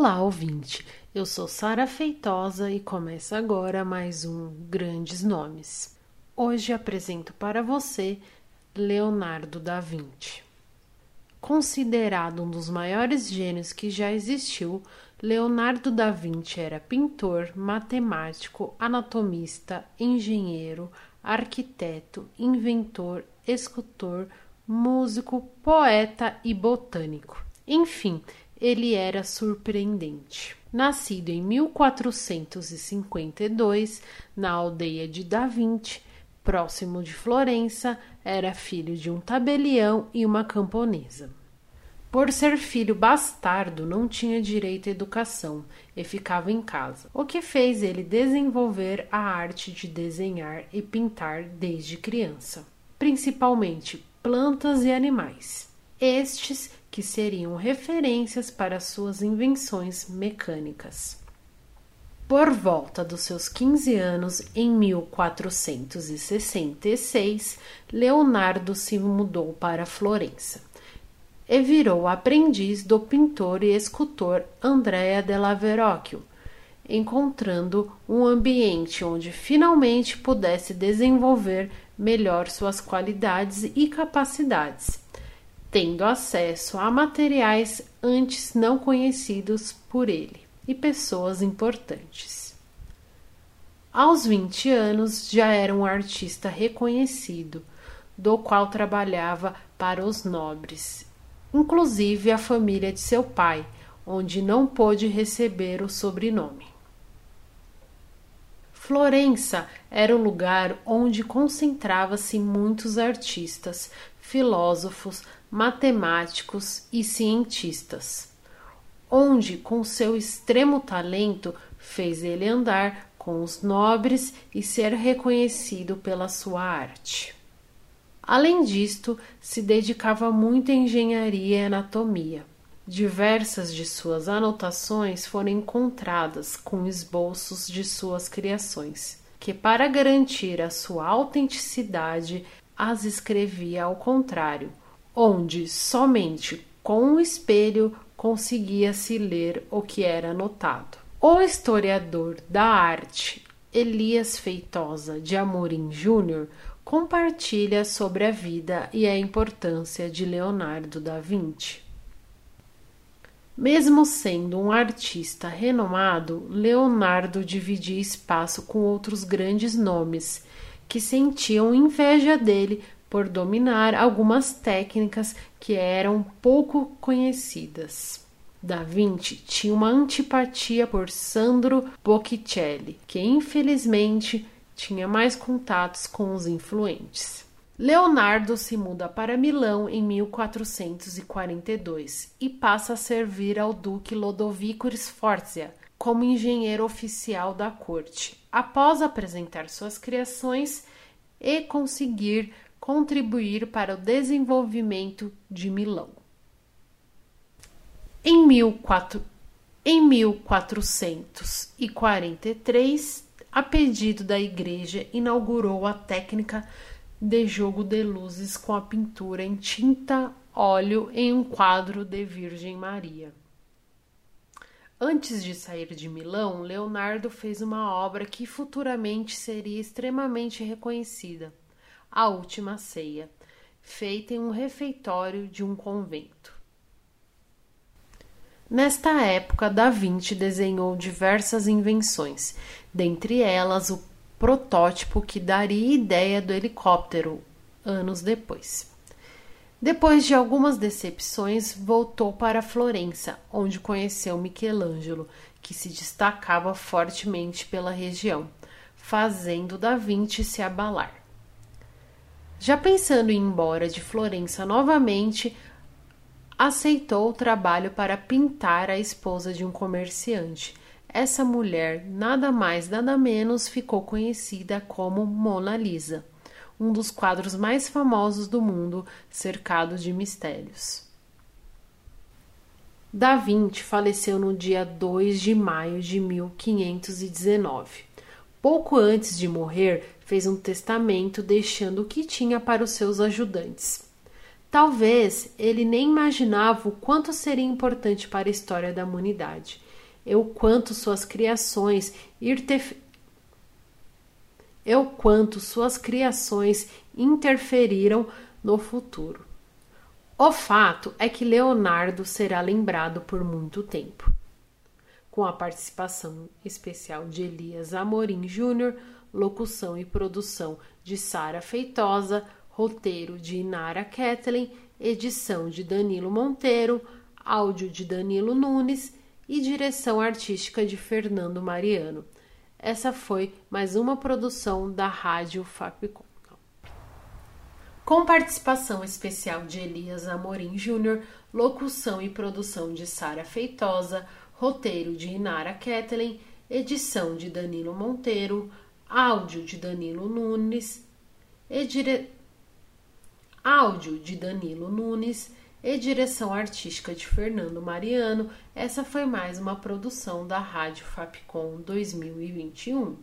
Olá, ouvinte. Eu sou Sara Feitosa e começa agora mais um Grandes Nomes. Hoje apresento para você Leonardo da Vinci. Considerado um dos maiores gênios que já existiu, Leonardo da Vinci era pintor, matemático, anatomista, engenheiro, arquiteto, inventor, escultor, músico, poeta e botânico. Enfim, ele era surpreendente. Nascido em 1452 na aldeia de Da Vinci, próximo de Florença, era filho de um tabelião e uma camponesa. Por ser filho bastardo, não tinha direito à educação e ficava em casa, o que fez ele desenvolver a arte de desenhar e pintar desde criança, principalmente plantas e animais. Estes que seriam referências para suas invenções mecânicas. Por volta dos seus 15 anos, em 1466, Leonardo se mudou para Florença e virou aprendiz do pintor e escultor Andrea della Verrocchio, encontrando um ambiente onde finalmente pudesse desenvolver melhor suas qualidades e capacidades, tendo acesso a materiais antes não conhecidos por ele e pessoas importantes. Aos 20 anos já era um artista reconhecido, do qual trabalhava para os nobres inclusive a família de seu pai, onde não pôde receber o sobrenome. Florença era o lugar onde concentrava-se muitos artistas, filósofos, matemáticos e cientistas, onde, com seu extremo talento, fez ele andar com os nobres e ser reconhecido pela sua arte. Além disto, se dedicava muito à engenharia e anatomia. Diversas de suas anotações foram encontradas com esboços de suas criações, que, para garantir a sua autenticidade, as escrevia ao contrário, onde somente com o espelho conseguia-se ler o que era anotado. O historiador da arte Elias Feitosa de Amorim Júnior compartilha sobre a vida e a importância de Leonardo da Vinci. Mesmo sendo um artista renomado, Leonardo dividia espaço com outros grandes nomes que sentiam inveja dele por dominar algumas técnicas que eram pouco conhecidas. Da Vinci tinha uma antipatia por Sandro Botticelli, que infelizmente tinha mais contatos com os influentes. Leonardo se muda para Milão em 1442 e passa a servir ao duque Lodovico Sforzia como engenheiro oficial da corte, após apresentar suas criações e conseguir contribuir para o desenvolvimento de Milão. Em, 14... em 1443, a pedido da igreja, inaugurou a técnica de jogo de luzes com a pintura em tinta óleo em um quadro de Virgem Maria. Antes de sair de Milão, Leonardo fez uma obra que futuramente seria extremamente reconhecida: A Última Ceia, feita em um refeitório de um convento. Nesta época, Da Vinci desenhou diversas invenções, dentre elas o protótipo que daria ideia do helicóptero anos depois. Depois de algumas decepções, voltou para Florença, onde conheceu Michelangelo, que se destacava fortemente pela região, fazendo Da Vinci se abalar. Já pensando em ir embora de Florença novamente, aceitou o trabalho para pintar a esposa de um comerciante. Essa mulher, nada mais nada menos, ficou conhecida como Mona Lisa, um dos quadros mais famosos do mundo, cercado de mistérios. Da Vinci faleceu no dia 2 de maio de 1519. Pouco antes de morrer, fez um testamento deixando o que tinha para os seus ajudantes Talvez ele nem imaginava o quanto seria importante para a história da humanidade, e o quanto suas criações eu quanto suas criações interferiram no futuro. O fato é que Leonardo será lembrado por muito tempo. Com a participação especial de Elias Amorim Júnior, locução e produção de Sara Feitosa, roteiro de Inara Kathleen, edição de Danilo Monteiro, áudio de Danilo Nunes e direção artística de Fernando Mariano. Essa foi mais uma produção da Rádio Fapcom. Com participação especial de Elias Amorim Júnior, locução e produção de Sara Feitosa, roteiro de Inara Kathleen, edição de Danilo Monteiro, áudio de Danilo Nunes áudio de Danilo Nunes e direção artística de Fernando Mariano. Essa foi mais uma produção da Rádio Fapcom 2021.